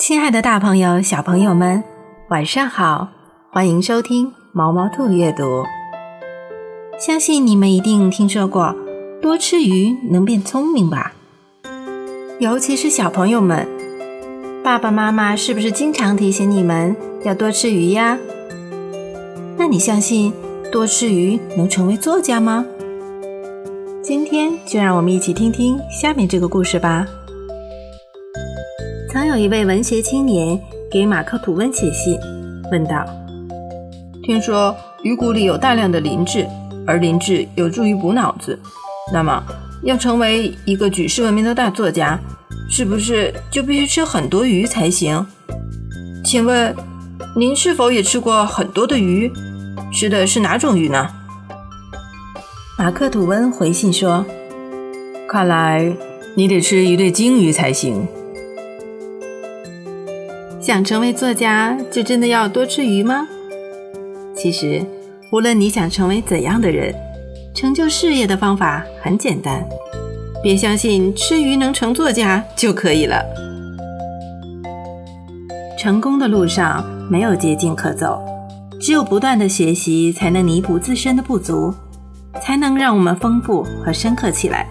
亲爱的大朋友、小朋友们，晚上好！欢迎收听毛毛兔阅读。相信你们一定听说过多吃鱼能变聪明吧？尤其是小朋友们，爸爸妈妈是不是经常提醒你们要多吃鱼呀？那你相信多吃鱼能成为作家吗？今天就让我们一起听听下面这个故事吧。曾有一位文学青年给马克·吐温写信，问道：“听说鱼骨里有大量的磷质，而磷质有助于补脑子。那么，要成为一个举世闻名的大作家，是不是就必须吃很多鱼才行？请问，您是否也吃过很多的鱼？吃的是哪种鱼呢？”马克·吐温回信说：“看来你得吃一对鲸鱼才行。”想成为作家，就真的要多吃鱼吗？其实，无论你想成为怎样的人，成就事业的方法很简单，别相信吃鱼能成作家就可以了。成功的路上没有捷径可走，只有不断的学习，才能弥补自身的不足，才能让我们丰富和深刻起来。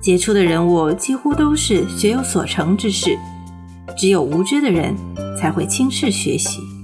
杰出的人物几乎都是学有所成之士。只有无知的人才会轻视学习。